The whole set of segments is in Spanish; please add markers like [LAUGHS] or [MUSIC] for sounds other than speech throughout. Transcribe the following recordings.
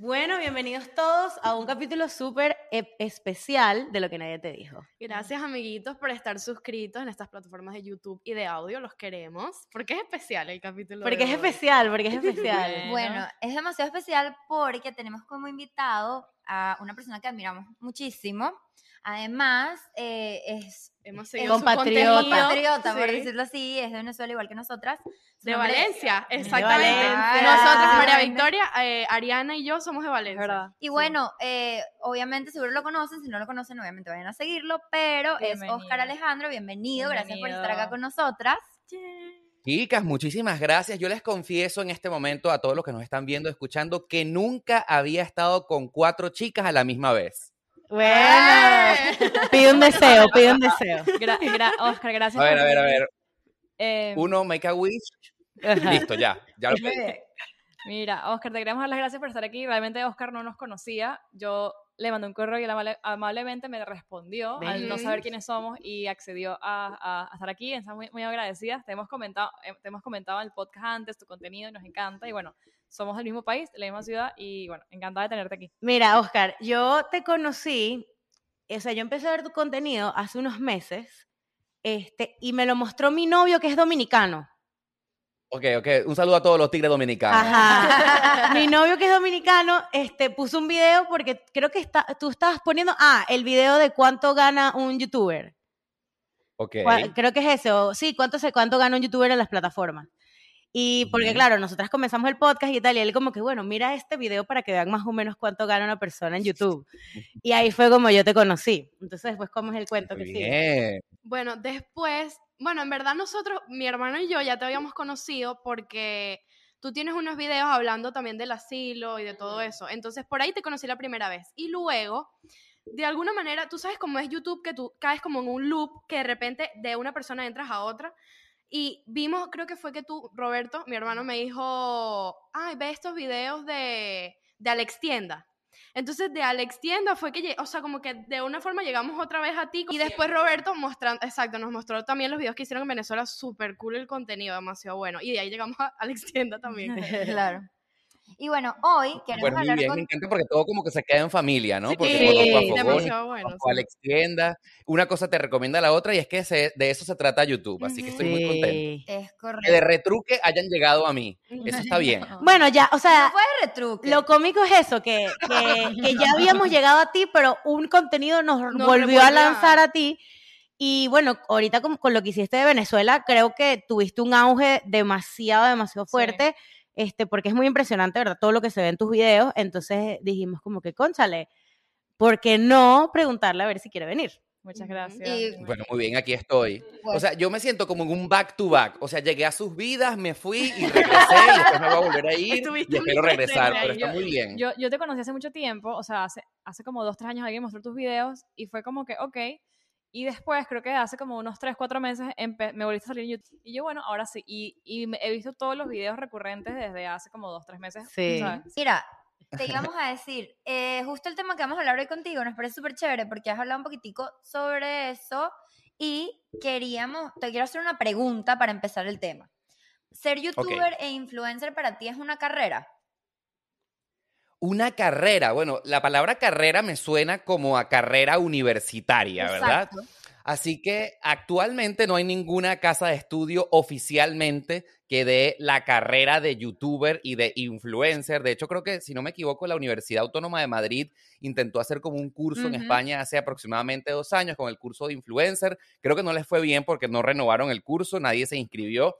Bueno, bienvenidos todos a un capítulo súper e- especial de lo que nadie te dijo. Gracias, amiguitos, por estar suscritos en estas plataformas de YouTube y de audio. Los queremos. Porque es especial el capítulo. Porque de es hoy? especial, porque es especial. [LAUGHS] Bueno. Bueno, es demasiado especial porque tenemos como invitado a una persona que admiramos muchísimo. Además, eh, es Hemos es compatriota. compatriota, por decirlo así, es de Venezuela igual que nosotras. De Valencia, exactamente. Valencia. Nosotros, María Victoria, eh, Ariana y yo somos de Valencia. verdad. Y bueno, eh, obviamente seguro lo conocen, si no lo conocen, obviamente vayan a seguirlo, pero es. Oscar Alejandro, bienvenido, gracias por estar acá con nosotras. Chicas, muchísimas gracias. Yo les confieso en este momento a todos los que nos están viendo, escuchando, que nunca había estado con cuatro chicas a la misma vez. Bueno, ¡Eh! pide un deseo, pide un deseo. Gra- gra- Oscar, gracias A ver, por a ver, a ver. Eh, Uno, make a wish. Ajá. Listo, ya. Ya lo. [LAUGHS] Mira, Oscar, te queremos dar las gracias por estar aquí. Realmente Oscar no nos conocía. Yo le mandé un correo y él amable- amablemente me respondió al no saber quiénes somos y accedió a, a- a estar aquí. Estamos muy, muy agradecidas. Te hemos, comentado, eh, te hemos comentado en el podcast antes tu contenido y nos encanta. Y bueno, somos del mismo país, de la misma ciudad y bueno, encantada de tenerte aquí. Mira, Oscar, yo te conocí, o sea, yo empecé a ver tu contenido hace unos meses, este, y me lo mostró mi novio que es dominicano. Ok, ok. Un saludo a todos los tigres dominicanos. Ajá. [LAUGHS] Mi novio que es dominicano, este, puso un video porque creo que está, tú estabas poniendo, ah, el video de cuánto gana un youtuber. Ok. Creo que es ese, o sí, cuánto, se, cuánto gana un youtuber en las plataformas. Y porque, claro, nosotras comenzamos el podcast y tal, y él como que, bueno, mira este video para que vean más o menos cuánto gana una persona en YouTube. [LAUGHS] Y ahí fue como yo te conocí. Entonces, después, ¿cómo es el cuento que sigue? bien. Bueno, después, bueno, en verdad nosotros, mi hermano y yo ya te habíamos conocido porque tú tienes unos videos hablando también del asilo y de todo eso. Entonces, por ahí te conocí la primera vez. Y luego, de alguna manera, tú sabes cómo es YouTube, que tú caes como en un loop, que de repente de una persona entras a otra. Y vimos, creo que fue que tú, Roberto, mi hermano, me dijo, ay, ve estos videos de, de Alex Tienda. Entonces, de Alex Tienda fue que, o sea, como que de una forma llegamos otra vez a ti. Y después Roberto mostrando, exacto, nos mostró también los videos que hicieron en Venezuela, súper cool el contenido, demasiado bueno. Y de ahí llegamos a Alex Tienda también. [LAUGHS] claro. Y bueno, hoy queremos Pues muy hablar bien, con... me encanta porque todo como que se queda en familia, ¿no? Porque Sí, conozco a Fogón, demasiado bueno. Alex Tienda, una cosa te recomienda la otra y es que se- de eso se trata YouTube, así que estoy muy contento. Sí. Es Que de correcto. retruque hayan llegado a mí, eso está bien. [LAUGHS] Bueno, ya, o sea, No fue de retruque. lo cómico es eso, que, que, [LAUGHS] que ya habíamos llegado a ti, pero un contenido nos, Nos volvió a lanzar a ti. Y bueno, ahorita con, con lo que hiciste de Venezuela, creo que tuviste un auge demasiado, demasiado Sí. Este, porque es muy impresionante, ¿verdad? Todo lo que se ve en tus videos. Entonces dijimos como que, conchale, ¿por qué no preguntarle a ver si quiere venir? Muchas gracias. Y- Bueno, muy bien, aquí estoy. O sea, yo me siento como en un back to back. O sea, llegué a sus vidas, me fui y regresé y después me voy a volver a ir Estuviste y espero regresar, pero está muy bien. Yo, yo te conocí hace mucho tiempo, o sea, hace, hace como dos, tres años alguien mostró tus videos y fue como que, ok. Y después, creo que hace como unos tres, cuatro meses, empe- me volviste a salir en YouTube. Y yo, bueno, ahora sí. Y, y he visto todos los videos recurrentes desde hace como dos, tres meses. Sí. ¿sabes? Mira, te [LAUGHS] íbamos a decir, eh, justo el tema que vamos a hablar hoy contigo nos parece súper chévere porque has hablado un poquitico sobre eso y queríamos, te quiero hacer una pregunta para empezar el tema. ¿Ser youtuber e influencer para ti es una carrera? Una carrera, bueno, la palabra carrera me suena como a carrera universitaria, ¿verdad? Así que actualmente no hay ninguna casa de estudio oficialmente que dé la carrera de youtuber y de influencer. De hecho, creo que, si no me equivoco, la Universidad Autónoma de Madrid intentó hacer como un curso en. España hace aproximadamente dos años con el curso de influencer. Creo que no les fue bien porque no renovaron el curso, nadie se inscribió.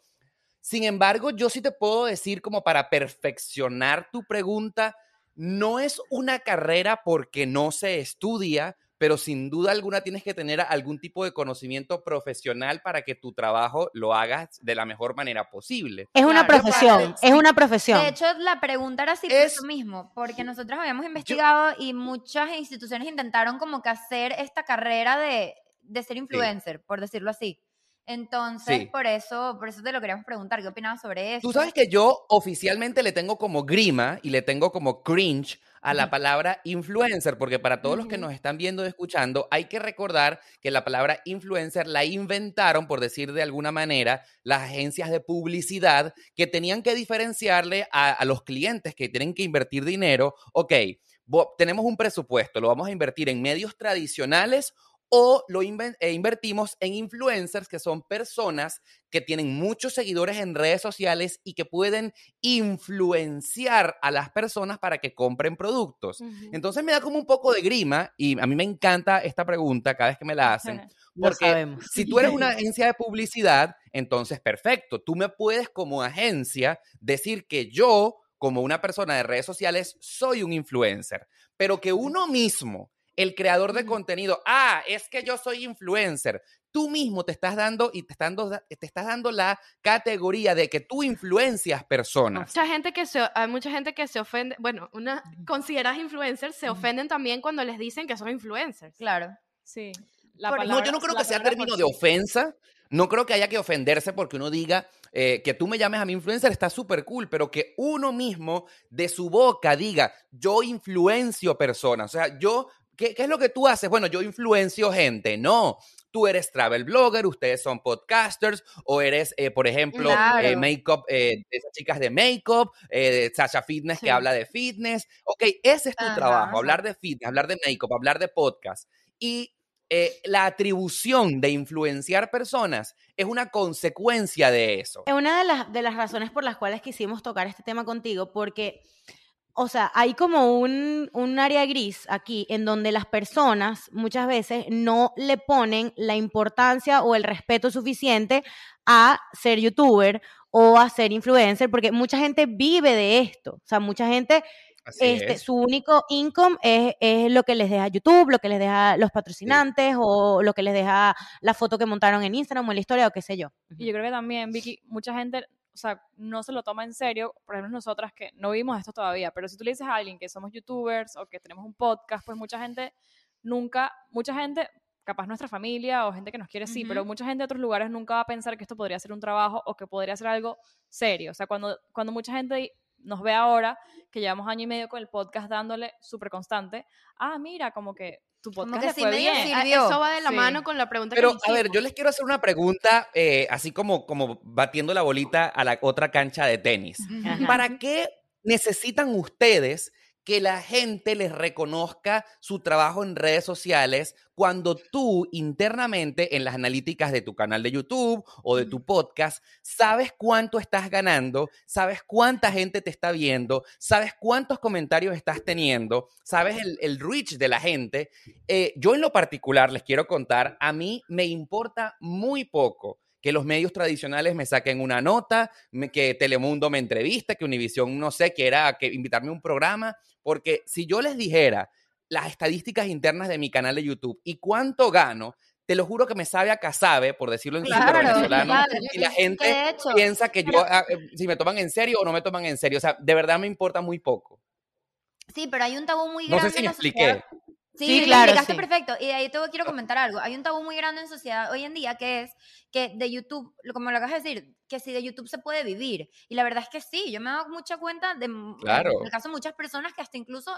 Sin embargo, yo sí te puedo decir como para perfeccionar tu pregunta, no es una carrera porque no se estudia, pero sin duda alguna tienes que tener algún tipo de conocimiento profesional para que tu trabajo lo hagas de la mejor manera posible. Es una Claro, profesión, es una profesión. De hecho, la pregunta era así por Es- eso mismo, porque nosotros habíamos investigado y muchas instituciones intentaron como que hacer esta carrera de, de ser influencer, por decirlo así. Entonces, Sí. por eso, por eso te lo queríamos preguntar, ¿qué opinabas sobre eso? Tú sabes que yo oficialmente le tengo como grima y le tengo como cringe a la palabra influencer, porque para todos los que nos están viendo y escuchando, hay que recordar que la palabra influencer la inventaron, por decir de alguna manera, las agencias de publicidad que tenían que diferenciarle a, a los clientes que tienen que invertir dinero. Ok, tenemos un presupuesto, lo vamos a invertir en medios tradicionales o lo inven- eh, invertimos en influencers, que son personas que tienen muchos seguidores en redes sociales y que pueden influenciar a las personas para que compren productos. Entonces me da como un poco de grima y a mí me encanta esta pregunta cada vez que me la hacen, [LAUGHS] porque si tú eres una [LAUGHS] agencia de publicidad, entonces perfecto, tú me puedes como agencia decir que yo, como una persona de redes sociales, soy un influencer, pero que uno mismo, el creador de contenido, ah, es que yo soy influencer, tú mismo te estás dando y te, están dando- te estás dando la categoría de que tú influencias personas. Mucha gente que se, hay mucha gente que se ofende, bueno, una consideradas influencers se ofenden también cuando les dicen que son influencers. Claro. Sí. La Por- No, palabra- yo no creo que sea palabra término de ofensa. No creo que haya que ofenderse porque uno diga eh, que tú me llames a mi influencer está súper cool, pero que uno mismo de su boca diga, yo influencio personas. O sea, yo, ¿qué, qué es lo que tú haces? Bueno, yo influencio gente. No, tú eres travel blogger, ustedes son podcasters, o eres, eh, por ejemplo, Claro. eh, makeup, eh, esas chicas de makeup, eh, Sasha Fitness Sí. que habla de fitness. Ok, ese es tu Ajá, trabajo, hablar de fitness, hablar de makeup, hablar de podcast. Y eh, la atribución de influenciar personas es una consecuencia de eso. Es una de las, de las razones por las cuales quisimos tocar este tema contigo, porque, o sea, hay como un, un área gris aquí en donde las personas muchas veces no le ponen la importancia o el respeto suficiente a ser youtuber o a ser influencer, porque mucha gente vive de esto, o sea, mucha gente este, es. su único income es, es lo que les deja YouTube, lo que les deja los patrocinantes o lo que les deja la foto que montaron en Instagram o en la historia o qué sé yo. Y yo creo que también, Vicky, mucha gente, sea, no se lo toma en serio, por ejemplo nosotras que no vimos esto todavía, pero si tú le dices a alguien que somos youtubers o que tenemos un podcast, pues mucha gente nunca, mucha gente, capaz nuestra familia o gente que nos quiere sí, pero mucha gente de otros lugares nunca va a pensar que esto podría ser un trabajo o que podría ser algo serio. O sea, cuando, cuando mucha gente nos ve ahora, que llevamos año y medio con el podcast dándole súper constante, ah, mira, como que tu Como podcast que le sí fue medio bien. sirve. Ah, sirvió. Eso va de la Sí. mano con la pregunta Pero, que a ver, yo les quiero hacer una pregunta, eh, así como, como batiendo la bolita a la otra cancha de tenis. Ajá. ¿Para qué necesitan ustedes que la gente les reconozca su trabajo en redes sociales cuando tú internamente en las analíticas de tu canal de YouTube o de tu podcast sabes cuánto estás ganando, sabes cuánta gente te está viendo, sabes cuántos comentarios estás teniendo, sabes el, el reach de la gente? Eh, yo en lo particular les quiero contar, a mí me importa muy poco que los medios tradicionales me saquen una nota, me- que Telemundo me entrevista, que Univisión, no sé, quiera que invitarme a un programa, porque si yo les dijera las estadísticas internas de mi canal de YouTube y cuánto gano, te lo juro que me sabe a casabe, por decirlo en Claro, venezolano, claro. y la Que gente piensa que yo, ah, eh, si me toman en serio o no me toman en serio, o sea, de verdad me importa muy poco. sí, pero hay un tabú muy No grande sé si me expliqué. sociedad. Sí, Sí, lo claro, explicaste sí. perfecto. Y de ahí te quiero comentar algo. Hay un tabú muy grande en sociedad hoy en día que es que de YouTube, como lo acabas de decir, que si de YouTube se puede vivir. Y la verdad es que sí, yo me he dado mucha cuenta de, Claro. en el caso de muchas personas que hasta incluso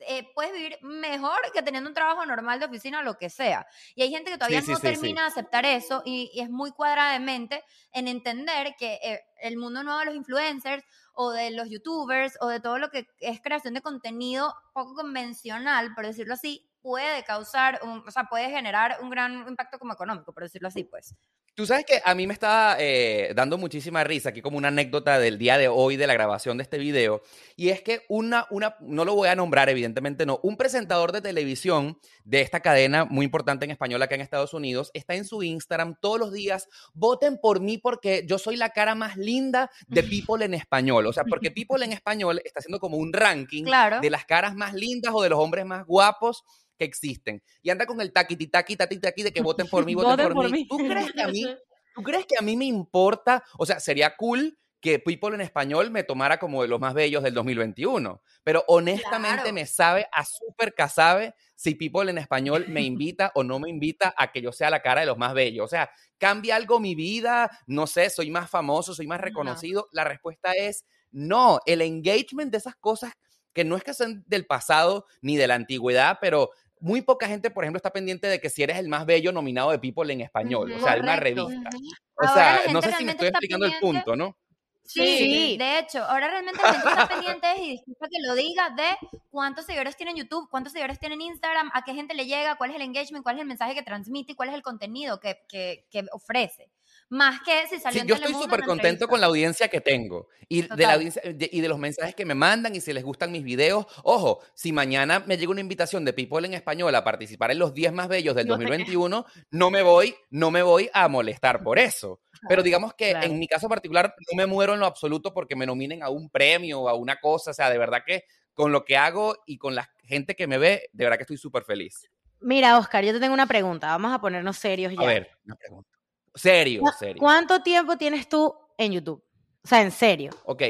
eh, puedes vivir mejor que teniendo un trabajo normal de oficina o lo que sea. Y hay gente que todavía sí, no sí, sí. termina de aceptar eso y, y es muy cuadrada de mente en entender que eh, el mundo nuevo de los influencers o de los youtubers o de todo lo que es creación de contenido poco convencional, por decirlo así, puede causar, un- o sea, puede generar un gran impacto como económico, por decirlo así, pues. Tú sabes que a mí me estaba eh, dando muchísima risa, aquí como una anécdota del día de hoy de la grabación de este video, y es que una, una, no lo voy a nombrar, evidentemente no, un presentador de televisión de esta cadena muy importante en español acá en Estados Unidos, está en su Instagram todos los días, voten por mí porque yo soy la cara más linda de [LAUGHS] People en español, o sea, porque People en español está haciendo como un ranking Claro. de las caras más lindas o de los hombres más guapos que existen. Y anda con el taquiti, taqui, taqui, taqui de que [LAUGHS] voten por mí, voten, por, por mí. mí. ¿Tú crees que a mí, [LAUGHS] tú crees que a mí me importa? O sea, sería cool que People en español me tomara como de los más bellos del 2021. Pero honestamente Claro. me sabe a súper casabe si People en español me [LAUGHS] invita o no me invita a que yo sea la cara de los más bellos. O sea, ¿cambia algo mi vida? No sé, soy más famoso, soy más reconocido. La respuesta es no. El engagement de esas cosas que no es que sean del pasado ni de la antigüedad, pero muy poca gente, por ejemplo, está pendiente de que si eres el más bello nominado de People en español, o sea, de una revista. O Ahora sea, no sé si me estoy explicando el punto, ¿no? Sí, Sí. de hecho, ahora realmente la gente está pendiente y disculpa que lo diga de cuántos seguidores tiene en YouTube, cuántos seguidores tiene en Instagram, a qué gente le llega, cuál es el engagement, cuál es el mensaje que transmite y cuál es el contenido que, que, que ofrece. Más que si salió Sí, en yo estoy súper contento con la audiencia que tengo y de, la audiencia- de- y de los mensajes que me mandan y si les gustan mis videos. Ojo, si mañana me llega una invitación de People en español a participar en los 10 más bellos del No te- 2021, no me voy, no me voy a molestar por eso. Pero digamos que Claro. en mi caso particular no me muero en lo absoluto porque me nominen a un premio o a una cosa. O sea, de verdad que con lo que hago y con la gente que me ve, de verdad que estoy súper feliz. Mira, Oscar, yo te tengo una pregunta. Vamos a ponernos serios ya. A ver, una pregunta. Serio, ¿Cu- serio. ¿Cuánto tiempo tienes tú en YouTube? O sea, en serio. Ok,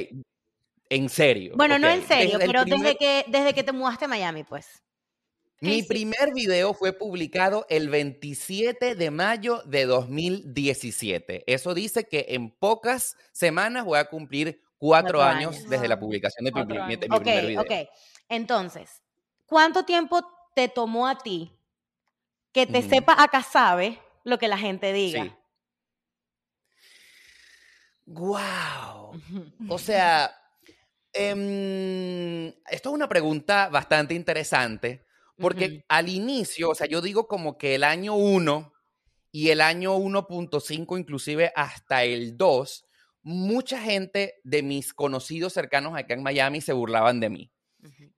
en serio. Bueno, no en serio, Desde pero primer- desde que desde que te mudaste a Miami, pues. Mi sí. primer video fue publicado el 27 de mayo de 2017. Eso dice que en pocas semanas voy a cumplir cuatro, Cuatro años, años. desde la publicación de mi, de primer video. ok. Entonces, ¿cuánto tiempo te tomó a ti que te Ujú. sepa acá sabe lo que la gente diga? Sí. ¡Wow! O sea, em, esto es una pregunta bastante interesante, porque al inicio, o sea, yo digo como que el año 1 y el año 1.5, inclusive hasta el 2, mucha gente de mis conocidos cercanos acá en Miami se burlaban de mí.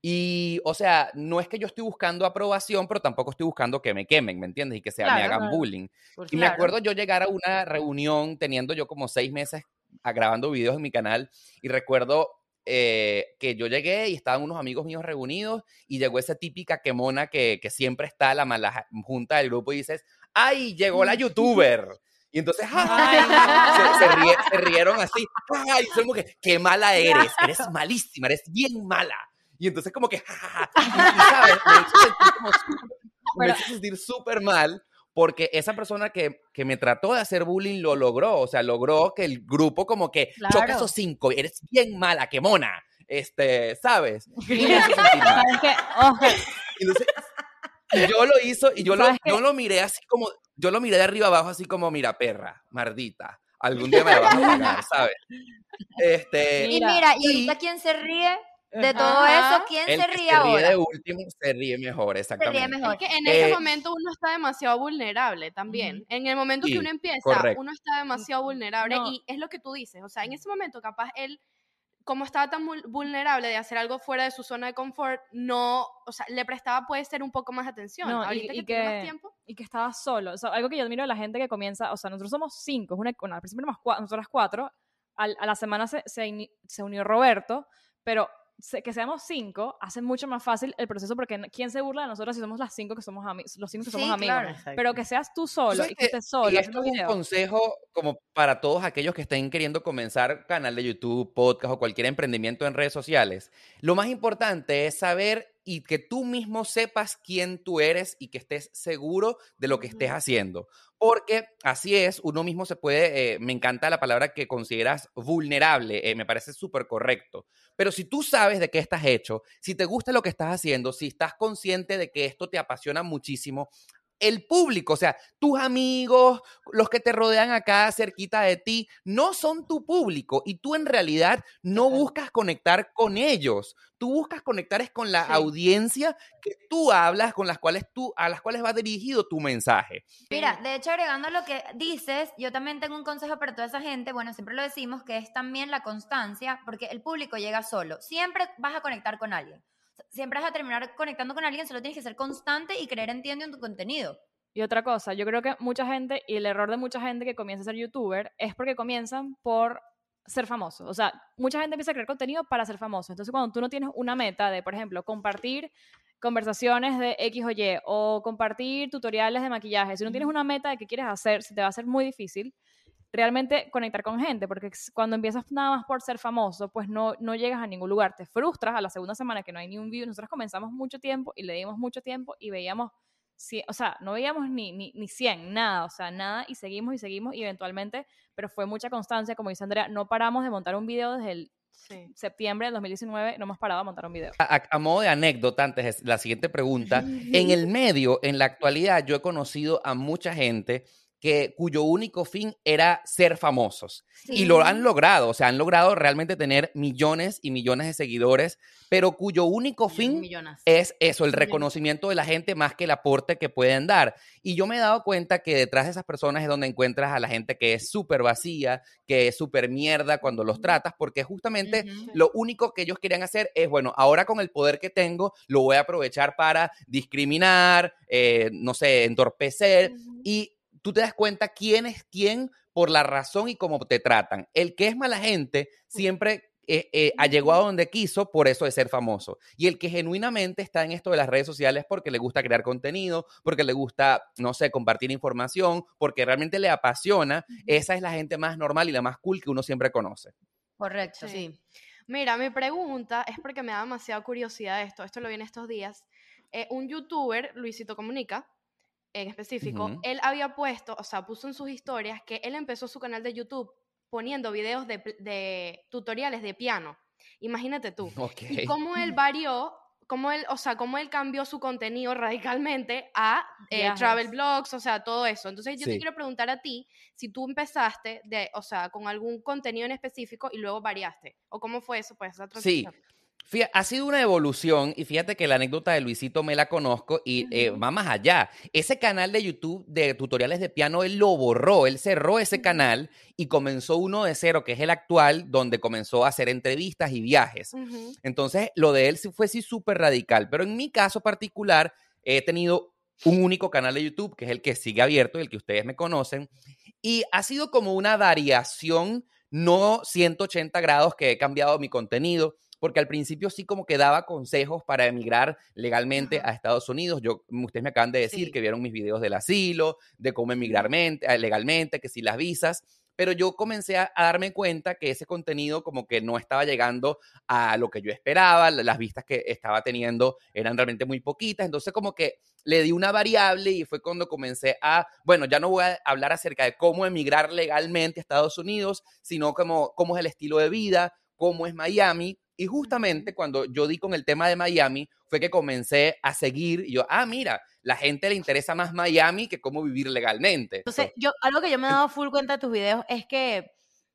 Y, o sea, no es que yo estoy buscando aprobación, pero tampoco estoy buscando que me quemen, ¿me entiendes? Y que sea, me hagan bullying. Y me acuerdo yo llegar a una reunión teniendo yo como seis meses grabando videos en mi canal y recuerdo eh, que yo llegué y estaban unos amigos míos reunidos y llegó esa típica quemona que, que siempre está la mala junta del grupo y dices, ¡ay, llegó la youtuber! Y entonces, [LAUGHS] ¡ay! Se, se ríe- se rieron así, ¡ay! Son como que, ¡qué mala eres! [LAUGHS] Eres malísima, eres bien mala. Y entonces como que, ¡ja, ja, ja! Y, y, ¿sabes? Me hizo sentir como súper- me Pero- hizo sentir súper mal porque esa persona que, que me trató de hacer bullying lo logró, o sea, logró que el grupo como que choca Claro. esos cinco, eres bien mala, qué mona, este, ¿sabes? [LAUGHS] Y yo lo hizo y yo lo, yo lo miré así como, yo lo miré de arriba abajo así como, mira, perra, mardita, algún día me la vas a pagar, ¿sabes? [LAUGHS] Este, Y Mira, mira, y y- ahorita quién se ríe de Ajá. todo eso, quién el se que ríe se ríe ahora. de último se ríe mejor, exactamente. mejor. Es que en Eh, ese momento uno está demasiado vulnerable también. En el momento Sí, que uno empieza, correcto. uno está demasiado vulnerable No. y es lo que tú dices. O sea, en ese momento capaz él, como estaba tan vul- vulnerable de hacer algo fuera de su zona de confort, no, o sea, le prestaba puede ser un poco más atención. No, y- Ahorita y que, tiene que- más tiempo. y que estaba solo. O sea, algo que yo admiro de la gente que comienza, o sea, nosotros somos cinco, es una, bueno, al principio éramos cua- nosotras cuatro, al- a la semana se, se, se unió Roberto, pero se- que seamos cinco hace mucho más fácil el proceso porque ¿quién se burla de nosotros si somos las cinco que somos los cinco que somos Sí, amigos? claro. Pero que seas tú solo y que que- estés solo y esto es un consejo como para todos aquellos que estén queriendo comenzar canal de YouTube, podcast o cualquier emprendimiento en redes sociales. Lo más importante es saber y que tú mismo sepas quién tú eres y que estés seguro de lo que estés haciendo. Porque así es, uno mismo se puede, eh, me encanta la palabra que consideras vulnerable, eh, me parece súper correcto. Pero si tú sabes de qué estás hecho, si te gusta lo que estás haciendo, si estás consciente de que esto te apasiona muchísimo, el público, o sea, tus amigos, los que te rodean acá cerquita de ti, no son tu público y tú en realidad no buscas conectar con ellos. Tú buscas conectar es con la Sí. audiencia que tú hablas, con las cuales tú, a las cuales va dirigido tu mensaje. Mira, de hecho, agregando lo que dices, yo también tengo un consejo para toda esa gente, bueno, siempre lo decimos, que es también la constancia, porque el público llega solo. Siempre vas a conectar con alguien. Siempre vas a terminar conectando con alguien, solo tienes que ser constante y creer en ti en tu contenido. Y otra cosa, yo creo que mucha gente, y el error de mucha gente que comienza a ser youtuber, es porque comienzan por ser famosos. O sea, mucha gente empieza a crear contenido para ser famoso. Entonces, cuando tú no tienes una meta de, por ejemplo, compartir conversaciones de X o Y, o compartir tutoriales de maquillaje, si no tienes una meta de qué quieres hacer, se te va a hacer muy difícil realmente conectar con gente, porque cuando empiezas nada más por ser famoso, pues no, no llegas a ningún lugar, te frustras a la segunda semana que no hay ni un view. Nosotros comenzamos mucho tiempo y le dimos mucho tiempo y veíamos cien- o sea, no veíamos ni, ni, ni 100, nada, o sea, nada, y seguimos y seguimos, y eventualmente, pero fue mucha constancia, como dice Andrea, no paramos de montar un video desde el Sí. septiembre del 2019 no hemos parado a montar un video. A, a- a modo de anécdota, antes la siguiente pregunta, [LAUGHS] en el medio, en la actualidad, yo he conocido a mucha gente que, cuyo único fin era ser famosos. Y lo han logrado, o sea, han logrado realmente tener millones y millones de seguidores, pero cuyo único fin es eso, el reconocimiento de la gente más que el aporte que pueden dar. Y yo me he dado cuenta que detrás de esas personas es donde encuentras a la gente que es súper vacía, que es súper mierda cuando los tratas, porque justamente lo único que ellos querían hacer es, bueno, ahora con el poder que tengo, lo voy a aprovechar para discriminar, eh, no sé, entorpecer, y tú te das cuenta quién es quién por la razón y cómo te tratan. El que es mala gente siempre eh, eh, ha llegó a donde quiso por eso de ser famoso. Y el que genuinamente está en esto de las redes sociales porque le gusta crear contenido, porque le gusta, no sé, compartir información, porque realmente le apasiona, esa es la gente más normal y la más cool que uno siempre conoce. Correcto. Sí. Mira, mi pregunta es porque me da demasiada curiosidad esto. Esto lo vi en estos días. Eh, un youtuber, Luisito Comunica, en específico, Ujú. él había puesto, o sea, puso en sus historias que él empezó su canal de YouTube poniendo videos de, de tutoriales de piano. Imagínate tú. [LAUGHS] Ok. Y cómo él varió, cómo él, o sea, cómo él cambió su contenido radicalmente a eh, travel blogs, o sea, todo eso. Entonces yo te Sí. quiero preguntar a ti si tú empezaste de, o sea, con algún contenido en específico y luego variaste, o cómo fue eso, pues esa Sí, Fía- ha sido una evolución y fíjate que la anécdota de Luisito me la conozco y eh, va más allá. Ese canal de YouTube de tutoriales de piano, él lo borró, él cerró ese canal y comenzó uno de cero, que es el actual, donde comenzó a hacer entrevistas y viajes. Entonces, lo de él sí fue sí súper radical, pero en mi caso particular he tenido un único canal de YouTube, que es el que sigue abierto, el que ustedes me conocen, y ha sido como una variación, no 180 grados que he cambiado mi contenido, porque al principio sí como que daba consejos para emigrar legalmente a Estados Unidos. Yo, ustedes me acaban de decir Sí. que vieron mis videos del asilo, de cómo emigrar eh, legalmente, que si las visas, pero yo comencé a, a darme cuenta que ese contenido como que no estaba llegando a lo que yo esperaba, la- las vistas que estaba teniendo eran realmente muy poquitas, entonces como que le di una variable y fue cuando comencé a, bueno, ya no voy a hablar acerca de cómo emigrar legalmente a Estados Unidos, sino como cómo es el estilo de vida, cómo es Miami. Y justamente cuando yo di con el tema de Miami, fue que comencé a seguir y yo, ah, mira, la gente le interesa más Miami que cómo vivir legalmente. Entonces, yo, algo que yo me he dado full cuenta de tus videos es que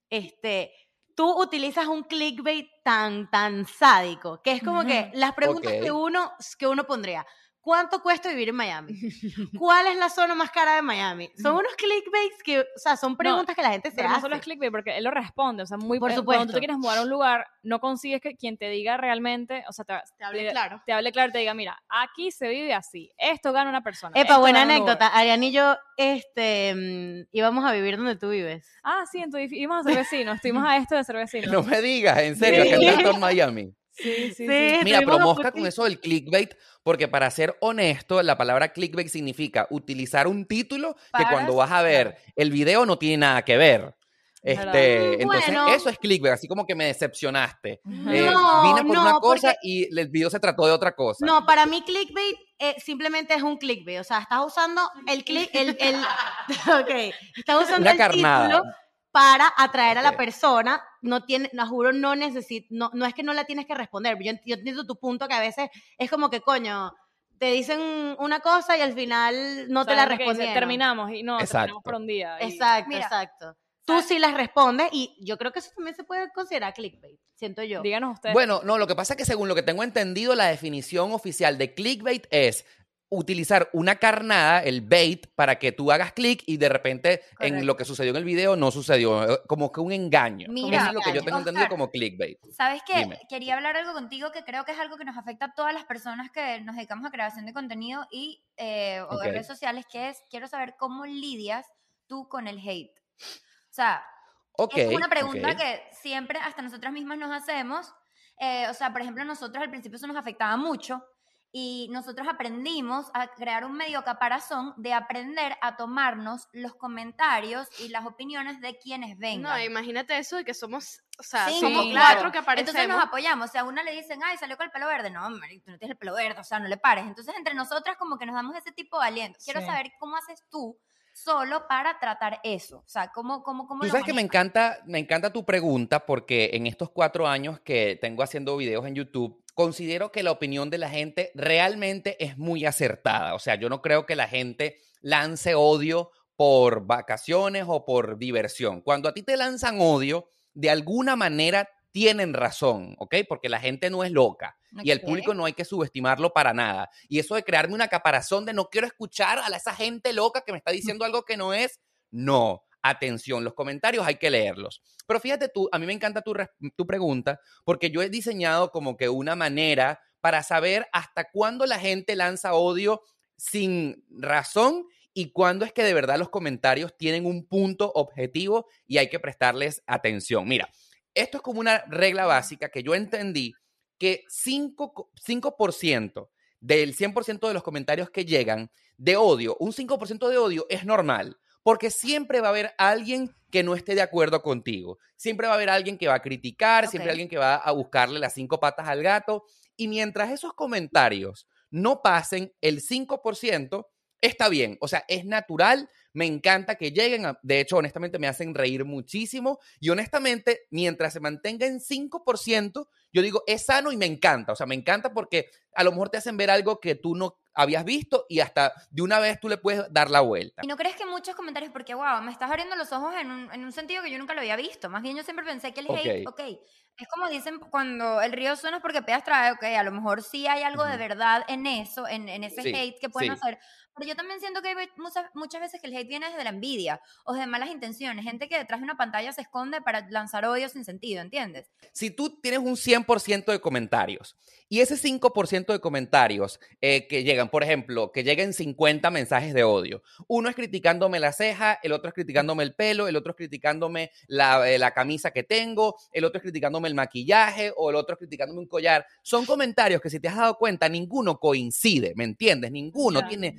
este, tú utilizas un clickbait tan, tan sádico, que es como que las preguntas que, uno, que uno pondría. ¿Cuánto cuesta vivir en Miami? [LAUGHS] ¿Cuál es la zona más cara de Miami? Son unos clickbaits que, o sea, son preguntas que la gente se Pero no hace. solo es clickbait, porque él lo responde, o sea, muy Por eh, Cuando supuesto. tú te quieres mudar a un lugar, no consigues que quien te diga realmente, o sea, te, Te hablé te- claro. te hable claro, te diga, mira, aquí se vive así, esto gana una persona. Epa, buena anécdota. Uber". Ariane y yo este, mm, íbamos a vivir donde tú vives. Ah, sí, entonces íbamos a ser vecinos, estuvimos a esto de ser vecinos. No me digas, en serio, en Sí. Downtown Miami. Sí, sí, Sí, sí. Mira, pero estuvimos a mosca con eso del clickbait, porque para ser honesto, la palabra clickbait significa utilizar un título que cuando vas a ver el video no tiene nada que ver. Este, entonces, Bueno. eso es clickbait, así como que me decepcionaste. Eh, No, vine por una cosa porque- y el video se trató de otra cosa. No, para mí clickbait eh, simplemente es un clickbait. O sea, estás usando el click, el, el, [LAUGHS] [LAUGHS] ok, estás usando Una el carnada. título para atraer a la persona. No tiene, no juro, no necesito, no, no es que no la tienes que responder. Yo, yo entiendo tu punto que a veces es como que, coño, te dicen una cosa y al final no O te la respondieron. terminamos y no, Exacto. terminamos por un día. y- Exacto, Mira, exacto. Tú sí las respondes y yo creo que eso también se puede considerar clickbait, siento yo. Díganos ustedes. Bueno, no, lo que pasa es que según lo que tengo entendido, la definición oficial de clickbait es utilizar una carnada, el bait, para que tú hagas clic y de repente en Correcto. lo que sucedió en el video no sucedió, eh, como que un engaño. Mira, Eso es lo que yo tengo Oscar. entendido como clickbait. ¿Sabes qué? Dime. Quería hablar algo contigo que creo que es algo que nos afecta a todas las personas que nos dedicamos a creación de contenido y eh, o de Ok. redes sociales, que es, quiero saber cómo lidias tú con el hate. O sea, Ok. es una pregunta ok. que siempre hasta nosotras mismas nos hacemos. Eh, o sea, por ejemplo, nosotros al principio eso nos afectaba mucho y nosotros aprendimos a crear un medio caparazón de aprender a tomarnos los comentarios y las opiniones de quienes vengan. No, imagínate eso de que somos, o sea, Sí, somos claro. cuatro que aparecemos. Entonces nos apoyamos. Si a una le dicen, ay, salió con el pelo verde. No, tú no tienes el pelo verde, o sea, no le pares. Entonces, entre nosotras, como que nos damos ese tipo de aliento. Quiero Sí. saber cómo haces tú solo para tratar eso? O sea, ¿cómo, cómo, cómo Tú lo sabes que me encanta, me encanta tu pregunta porque en estos cuatro años que tengo haciendo videos en YouTube, considero que la opinión de la gente realmente es muy acertada. O sea, yo no creo que la gente lance odio por vacaciones o por diversión. Cuando a ti te lanzan odio, de alguna manera tienen razón, ¿ok? Porque la gente no es loca y el público no hay que subestimarlo para nada. Y eso de crearme una caparazón de no quiero escuchar a esa gente loca que me está diciendo algo que no es, no. Atención, los comentarios hay que leerlos. Pero fíjate tú, a mí me encanta tu, tu pregunta porque yo he diseñado como que una manera para saber hasta cuándo la gente lanza odio sin razón y cuándo es que de verdad los comentarios tienen un punto objetivo y hay que prestarles atención. Mira, esto es como una regla básica que yo entendí que 5%, co- 5% del 100% de los comentarios que llegan de odio, un 5% de odio es normal, porque siempre va a haber alguien que no esté de acuerdo contigo. Siempre va a haber alguien que va a criticar, siempre alguien que va a buscarle las cinco patas al gato. Y mientras esos comentarios no pasen el 5%, está bien. O sea, es natural, me encanta que lleguen. a- De hecho, honestamente, me hacen reír muchísimo. Y honestamente, mientras se mantenga en 5%, yo digo, es sano y me encanta. O sea, me encanta porque a lo mejor te hacen ver algo que tú no habías visto y hasta de una vez tú le puedes dar la vuelta. ¿Y no crees que muchos comentarios, porque wow, me estás abriendo los ojos en un, en un sentido que yo nunca lo había visto? Más bien yo siempre pensé que el hate, Ok. ok, es como dicen cuando el río suena es porque pedas trae, ok, a lo mejor sí hay algo de verdad en eso, en, en ese Sí, hate que pueden sí. hacer. Pero yo también siento que hay muchas, muchas veces que el hate viene desde la envidia o de malas intenciones, gente que detrás de una pantalla se esconde para lanzar odio sin sentido, ¿entiendes? si tú tienes un 100% de comentarios y ese 5% de comentarios eh, que llegan, por ejemplo, que lleguen 50 mensajes de odio, uno es criticándome la ceja, el otro es criticándome el pelo, el otro es criticándome la, eh, la camisa que tengo, el otro es criticándome el maquillaje o el otro es criticándome un collar, son comentarios que si te has dado cuenta, ninguno coincide, ¿me entiendes? Ninguno tiene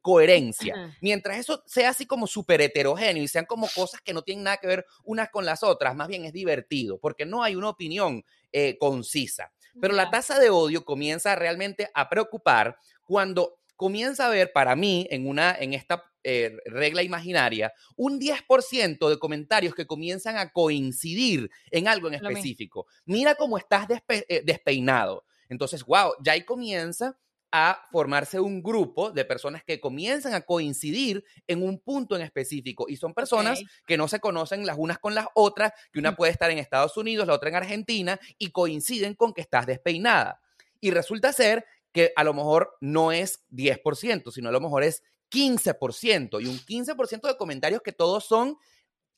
coherencia. Ajá. Mientras eso sea así como súper heterogéneo y sean como cosas que no tienen nada que ver unas con las otras, más bien es divertido, porque no hay una opinión eh, concisa. Pero la tasa de odio comienza realmente a preocupar cuando comienza a ver para mí en, una, en esta eh, regla imaginaria un 10% de comentarios que comienzan a coincidir en algo en específico. Mira cómo estás despe- eh, despeinado. Entonces, wow, ya ahí comienza a formarse un grupo de personas que comienzan a coincidir en un punto en específico y son personas que no se conocen las unas con las otras, que una puede estar en Estados Unidos, la otra en Argentina y coinciden con que estás despeinada. Y resulta ser que a lo mejor no es 10%, sino a lo mejor es 15% y un 15% de comentarios que todos son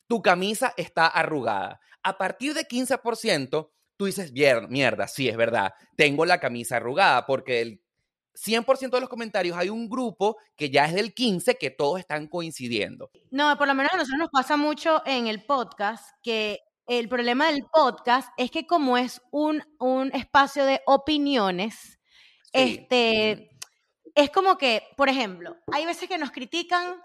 tu camisa está arrugada. A partir de 15%, tú dices, "Vier- mierda, sí, es verdad, tengo la camisa arrugada, porque el 100% de los comentarios hay un grupo que ya es del 15 que todos están coincidiendo. No, por lo menos a nosotros nos pasa mucho en el podcast que el problema del podcast es que como es un, un espacio de opiniones. Este, es como que, por ejemplo, hay veces que nos critican,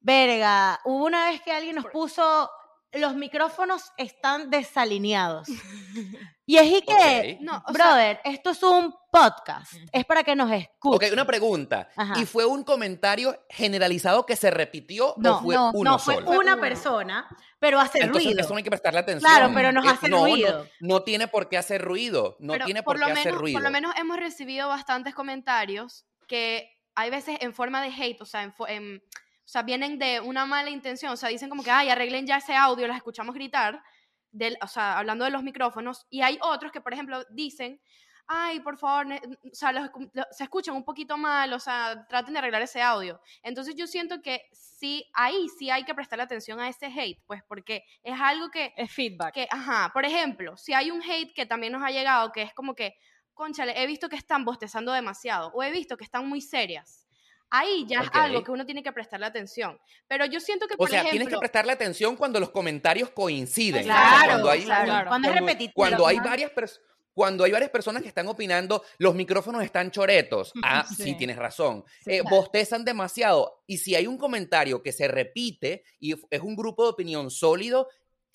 verga, hubo una vez que alguien nos puso, los micrófonos están desalineados. [LAUGHS] Y es y que. No, sea, brother, esto es un podcast, es para que nos escuchen. Ok, una pregunta. Ajá. ¿Y fue un comentario generalizado que se repitió No, o fue no, uno no, fue solo? una persona, pero hace Entonces, ruido. eso no hay que prestarle atención. Claro, pero nos hace no, ruido. No, tiene por qué hacer ruido. No pero tiene por qué menos, hacer ruido. Por lo menos hemos recibido bastantes comentarios que hay veces en forma de hate, o sea, en, en- o sea, vienen de una mala intención, o sea, dicen como que, ay, arreglen ya ese audio, las escuchamos gritar, del, o sea, hablando de los micrófonos, y hay otros que, por ejemplo, dicen, ay, por favor, o sea, los se escuchan un poquito mal, o sea, traten de arreglar ese audio. Entonces yo siento que sí, ahí sí hay que prestarle atención a ese hate, pues porque es algo que Es feedback. que, ajá, por ejemplo, si hay un hate que también nos ha llegado, que es como que, conchale, he visto que están bostezando demasiado, o he visto que están muy serias. Ahí ya es algo que uno tiene que prestarle atención. Pero yo siento que, O por sea, tienes que ejemplo, prestarle atención cuando los comentarios coinciden. O sea, Claro, cuando hay, claro. Cuando es repetitivo. cuando hay varias personas. Cuando hay varias personas que están opinando, los micrófonos están choretos. [LAUGHS] Ah, sí, Sí. tienes razón. Sí, Eh, claro. bostezan demasiado. Y si hay un comentario que se repite y es un grupo de opinión sólido,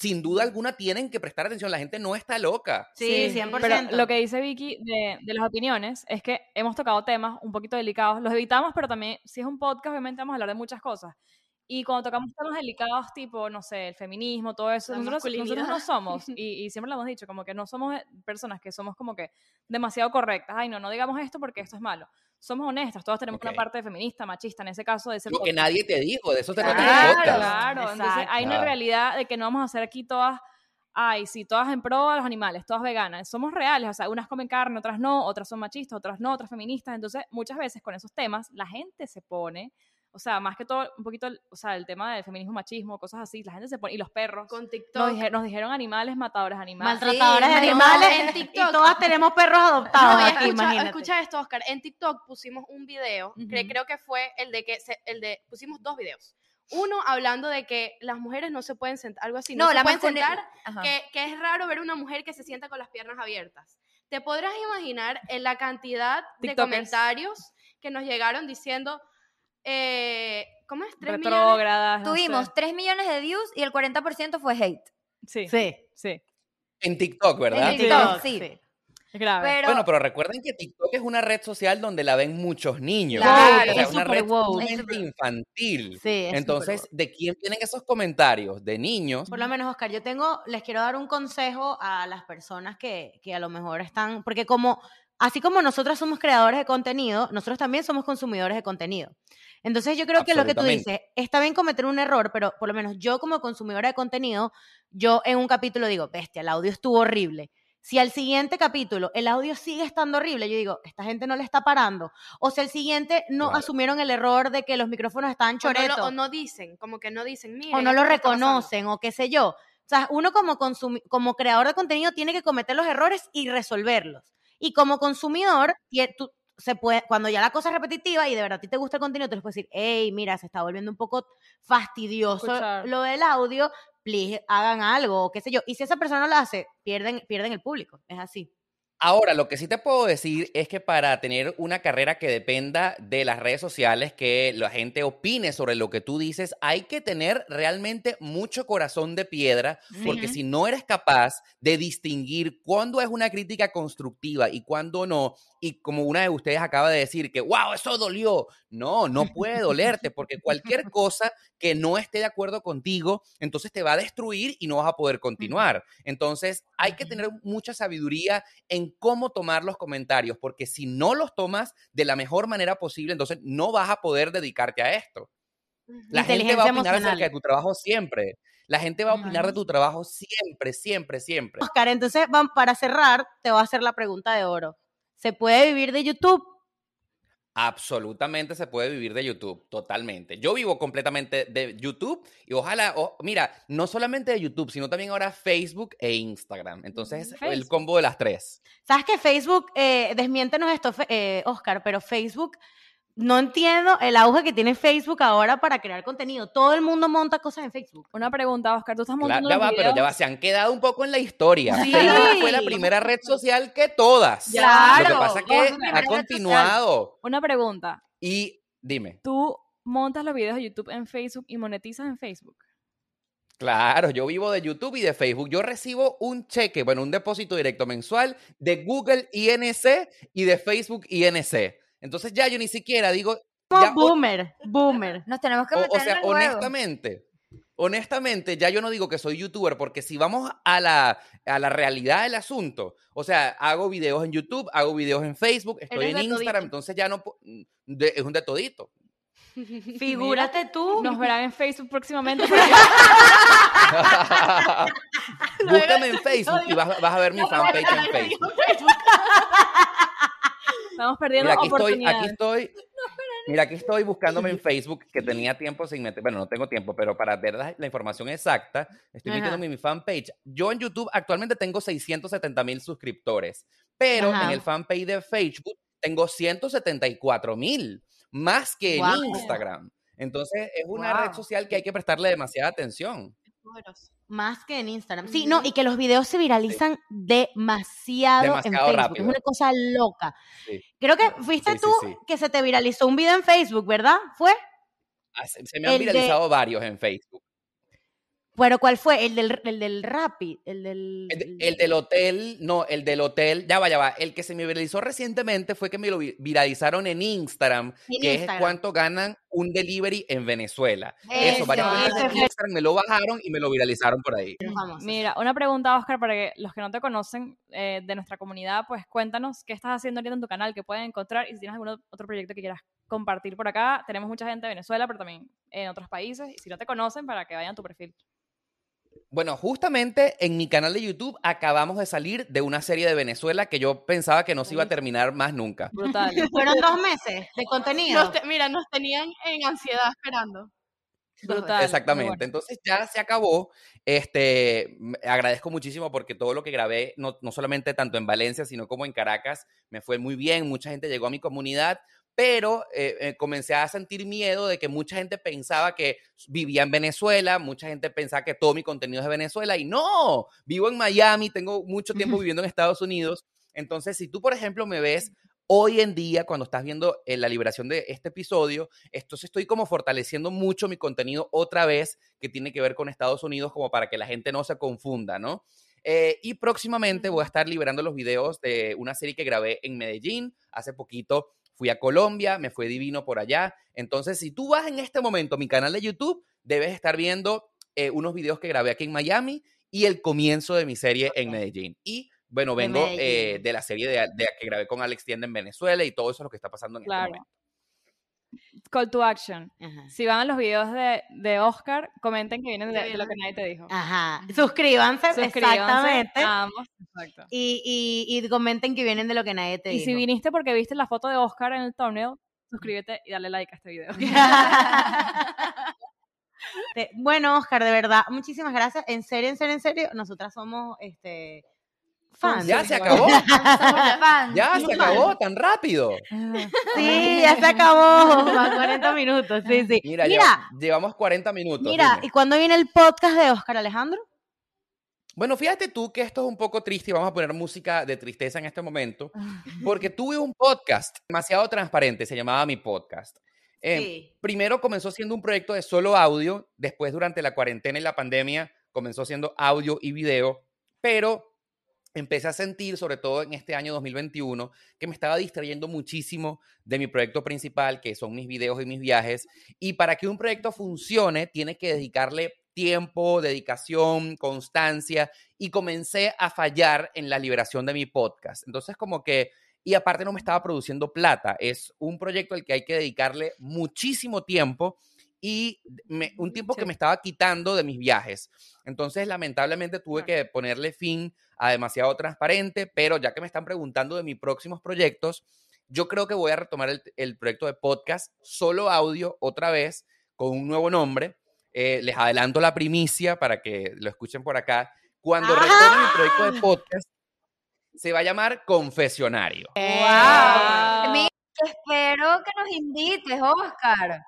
sin duda alguna tienen que prestar atención. La gente no está loca. Sí, Sí, 100%. Pero lo que dice Vicky de, de las opiniones es que hemos tocado temas un poquito delicados, los evitamos, pero también, si es un podcast, obviamente vamos a hablar de muchas cosas. Y cuando tocamos temas delicados, tipo, no sé, el feminismo, todo eso, nosotros, nosotros no somos, [LAUGHS] y, y siempre lo hemos dicho, como que no somos eh, personas que somos como que demasiado correctas. Ay, no, no digamos esto porque esto es malo. Somos honestas, todos tenemos una parte feminista, machista, en ese caso de ser Lo que nadie te dijo, de eso el Claro, podcast. claro. Entonces hay una realidad de que no vamos a hacer aquí todas, ay, sí, todas en pro a los animales, todas veganas. Somos reales, o sea, unas comen carne, otras no, otras son machistas, otras no, otras feministas. Entonces, muchas veces con esos temas, la gente se pone, o sea, más que todo, un poquito, o sea, el tema del feminismo, machismo, cosas así, la gente se pone, y los perros. Con Nos, TikTok. dije- nos dijeron animales, matadores de animales. Maltratadores de Sí, animales. en [LAUGHS] Y TikTok. todas tenemos perros adoptados No, y aquí, escucha, imagínate. escucha esto, Oscar. En TikTok pusimos un video, que Ujú. creo que fue el de que, se- el de, pusimos dos videos. Uno hablando de que las mujeres no se pueden sentar, algo así, no, se la pueden sentar, que, que es raro ver una mujer que se sienta con las piernas abiertas. ¿Te podrás imaginar en la cantidad de TikTokers. comentarios que nos llegaron diciendo, eh, ¿cómo es? ¿Tres millones? Retrógradas. no sé. Tuvimos 3 millones de views y el 40% fue hate. Sí, Sí. sí. En TikTok, ¿verdad? En TikTok, sí. Es grave. Pero, Bueno, pero recuerden que TikTok es una red social donde la ven muchos niños. Claro, o sea, es una red woke. sumamente infantil. Sí, es Entonces, ¿de quién vienen esos comentarios? De niños. Por lo menos, Oscar, yo tengo, les quiero dar un consejo a las personas que, que a lo mejor están, porque como, así como nosotros somos creadores de contenido, nosotros también somos consumidores de contenido. Entonces yo creo que lo que tú dices, está bien cometer un error, pero por lo menos yo como consumidora de contenido, yo en un capítulo digo, bestia, el audio estuvo horrible. Si al siguiente capítulo el audio sigue estando horrible, yo digo, esta gente no le está parando. O si al siguiente no Claro. asumieron el error de que los micrófonos estaban O no, choretos o no dicen, como que no dicen, mira. o no lo reconocen o qué sé yo. O sea, uno como, como creador de contenido tiene que cometer los errores y resolverlos. Y como consumidor, tú- se puede, cuando ya la cosa es repetitiva y de verdad a ti te gusta el contenido, tú les puedes decir, hey, mira, se está volviendo un poco fastidioso Escuchar. lo del audio, please, hagan algo, o qué sé yo. Y si esa persona no lo hace, pierden, pierden el público. Es así. Ahora, lo que sí te puedo decir es que para tener una carrera que dependa de las redes sociales, que la gente opine sobre lo que tú dices, hay que tener realmente mucho corazón de piedra, porque si no eres capaz de distinguir cuándo es una crítica constructiva y cuándo no, y como una de ustedes acaba de decir que, wow, eso dolió, no, no puede dolerte, porque cualquier [LAUGHS] cosa que no esté de acuerdo contigo, entonces te va a destruir y no vas a poder continuar. Entonces, hay que tener mucha sabiduría en cómo tomar los comentarios, porque si no los tomas de la mejor manera posible, entonces no vas a poder dedicarte a esto. La gente va a opinar acerca de tu trabajo siempre. La gente va a opinar de tu trabajo siempre, siempre, siempre. Oscar, entonces, para cerrar, te voy a hacer la pregunta de oro. ¿Se puede vivir de YouTube? Absolutamente se puede vivir de YouTube, totalmente. Yo vivo completamente de YouTube y ojalá, mira, no solamente de YouTube, sino también ahora Facebook e Instagram. Entonces, el Facebook. combo de las tres. ¿Sabes que Facebook, eh, desmiéntenos esto, eh, Oscar, pero Facebook, no entiendo el auge que tiene Facebook ahora para crear contenido. Todo el mundo monta cosas en Facebook. Una pregunta, Oscar, tú estás Claro, montando ya los va, pero ya videos? va, se han quedado un poco en la historia. Sí. Facebook fue la primera red social que todas. Claro, Lo que pasa es que ha continuado. Una pregunta. Y dime, ¿Tú montas los videos de YouTube en Facebook y monetizas en Facebook? claro, yo vivo de YouTube y de Facebook. Yo recibo un cheque, bueno, un depósito directo mensual de Google INC y de Facebook INC. Entonces ya yo ni siquiera digo, Como ya, o- boomer, boomer. Nos tenemos que O, meter o sea, en el juego. honestamente, honestamente, ya yo no digo que soy youtuber, porque si vamos a la, a la realidad del asunto, o sea, hago videos en YouTube, hago videos en Facebook, estoy Eres en Instagram, todito. entonces ya no... de- es un de todito. [LAUGHS] Figúrate tú. Nos verán en Facebook próximamente. [LAUGHS] [LAUGHS] Búscame en Facebook y vas, vas a ver mi fanpage en Facebook. Estamos perdiendo Mira, aquí estoy, aquí estoy. [LAUGHS] Mira, aquí estoy buscándome en [LAUGHS] Facebook, que tenía tiempo sin meter, bueno, no tengo tiempo, pero para ver la, la información exacta, estoy Ajá. metiéndome en mi fanpage. Yo en YouTube actualmente tengo 670 mil suscriptores, pero Ajá. en el fanpage de Facebook tengo 174 mil, más que en. Instagram. Entonces es una red social que hay que prestarle demasiada atención. Más que en Instagram. Sí, no, y que los videos se viralizan demasiado, en Demasiado Facebook. rápido. Es una cosa loca. Sí. Creo que fuiste Sí, tú que se te viralizó un video en Facebook, ¿verdad? ¿Fue? Ah, Se se me han El de- viralizado varios en Facebook. Bueno, ¿cuál fue? El del, el del Rappi, el del... El, de- el del hotel, no, el del hotel, ya va, ya va. El que se me viralizó recientemente fue que me lo vi- viralizaron en Instagram, En que es Instagram. cuánto ganan un delivery en Venezuela. Eso, Eso, varias de fue- Instagram me lo bajaron y me lo viralizaron por ahí. Mira, una pregunta, Oscar, para que los que no te conocen eh, de nuestra comunidad, pues cuéntanos qué estás haciendo ahorita en tu canal, qué pueden encontrar y si tienes algún otro proyecto que quieras compartir por acá. Tenemos mucha gente de Venezuela, pero también en otros países. Y si no te conocen, para que vayan a tu perfil. Bueno, justamente en mi canal de YouTube acabamos de salir de una serie de Venezuela que yo pensaba que no se iba a terminar más nunca. Brutal. [LAUGHS] Fueron dos meses de contenido. Nos te- mira, nos tenían en ansiedad esperando. Brutal. Exactamente. bueno. Entonces ya se acabó. Este, agradezco muchísimo porque todo lo que grabé, no, no solamente tanto en Valencia, sino como en Caracas, me fue muy bien. Mucha gente llegó a mi comunidad, pero eh, eh, comencé a sentir miedo de que mucha gente pensaba que vivía en Venezuela, mucha gente pensaba que todo mi contenido es de Venezuela y no, vivo en Miami, tengo mucho tiempo viviendo en Estados Unidos. Entonces, si tú, por ejemplo, me ves hoy en día, cuando estás viendo eh, la liberación de este episodio, entonces estoy como fortaleciendo mucho mi contenido otra vez que tiene que ver con Estados Unidos, como para que la gente no se confunda, ¿no? Eh, y próximamente voy a estar liberando los videos de una serie que grabé en Medellín. Hace poquito fui a Colombia, me fue divino por allá. Entonces, si tú vas en este momento a mi canal de YouTube, debes estar viendo eh, unos videos que grabé aquí en Miami y el comienzo de mi serie en Medellín. Y bueno, De vengo eh, Medellín. de la serie de, de que grabé con Alex Tienda en Venezuela y todo eso es lo que está pasando en Claro. este momento. Call to action. Ajá. Si van a los videos de, de Oscar, comenten que vienen de, de lo que nadie te dijo. Ajá. Suscríbanse, Suscríbanse exactamente. a ambos. Exacto. Y, y, y comenten que vienen de lo que nadie te Y dijo. si viniste porque viste la foto de Oscar en el thumbnail, suscríbete y dale like a este video. [LAUGHS] [LAUGHS] Bueno, Oscar, de verdad, muchísimas gracias. En serio, en serio, en serio, nosotras somos este fans. Ya se bueno. acabó. [LAUGHS] Fans. Ya se acabó tan rápido. Sí, ya se acabó. [LAUGHS] Van 40 minutos. Sí, sí. Mira, Mira, lleva- llevamos 40 minutos. mira, dime. ¿y cuándo viene el podcast de Oscar Alejandro? Bueno, fíjate tú que esto es un poco triste y vamos a poner música de tristeza en este momento, porque tuve un podcast demasiado transparente, se llamaba Mi Podcast. Eh, Sí. Primero comenzó siendo un proyecto de solo audio, después durante la cuarentena y la pandemia comenzó siendo audio y video, pero empecé a sentir, sobre todo en este año 2021, que me estaba distrayendo muchísimo de mi proyecto principal, que son mis videos y mis viajes. Y para que un proyecto funcione, tiene que dedicarle tiempo, dedicación, constancia, y comencé a fallar en la liberación de mi podcast. Entonces, como que, y aparte no me estaba produciendo plata, es un proyecto al que hay que dedicarle muchísimo tiempo y me- un tiempo que me estaba quitando de mis viajes. Entonces, lamentablemente tuve que ponerle fin a demasiado transparente, pero ya que me están preguntando de mis próximos proyectos, yo creo que voy a retomar el, el proyecto de podcast solo audio otra vez con un nuevo nombre. Eh, les adelanto la primicia para que lo escuchen por acá. Cuando retome mi proyecto de podcast, se va a llamar Confesionario. Wow. Mira, espero que nos invites, Oscar.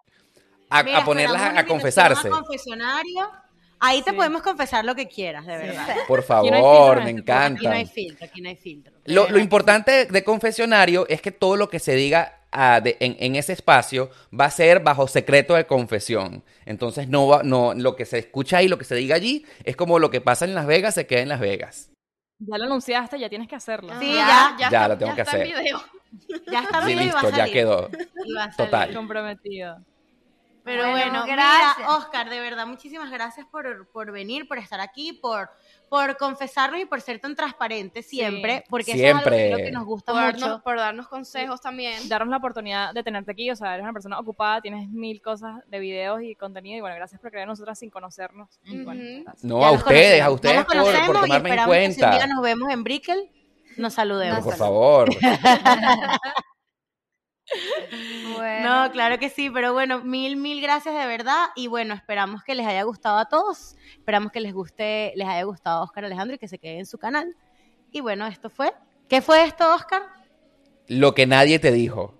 A, Mira, a ponerlas a, a confesarse. Confesionario. Ahí te Sí. podemos confesar lo que quieras, de verdad. Por no hay filtro favor, en me encanta. Aquí no hay filtro, aquí no hay filtro. Lo, lo importante de confesionario es que todo lo que se diga ah, de- en, en ese espacio va a ser bajo secreto de confesión. Entonces, no, va- no, lo que se escucha ahí, lo que se diga allí, es como lo que pasa en Las Vegas, se queda en Las Vegas. Ya lo anunciaste, ya tienes que hacerlo. Sí, ya, ya. Ya está, lo tengo que está en hacer. video. Ya está Sí, vivo y va a listo, ya salir. quedó. Y va a salir. Total. Comprometido. Pero Bueno, bueno, gracias. mira, Oscar, de verdad, muchísimas gracias por, por venir, por estar aquí, por, por confesarnos y por ser tan transparente siempre, porque eso es algo que Siempre. creo que nos gusta Por darnos, mucho. por darnos consejos también. Darnos la oportunidad de tenerte aquí, o sea, eres una persona ocupada, tienes mil cosas de videos y contenido, y bueno, gracias por creer en nosotras sin conocernos. Y bueno, Ujú. gracias. No, Ya a ustedes, a ustedes nos por, por y tomarme en esperamos que si un día cuenta. nos vemos en Brickell, nos saludemos. Por favor. [LAUGHS] Bueno, No, claro que sí, pero bueno, mil, mil gracias de verdad y bueno, esperamos que les haya gustado a todos, esperamos que les guste, les haya gustado a Oscar Alejandro y que se quede en su canal. Y bueno, esto fue, ¿qué fue esto, Oscar? Lo que nadie te dijo.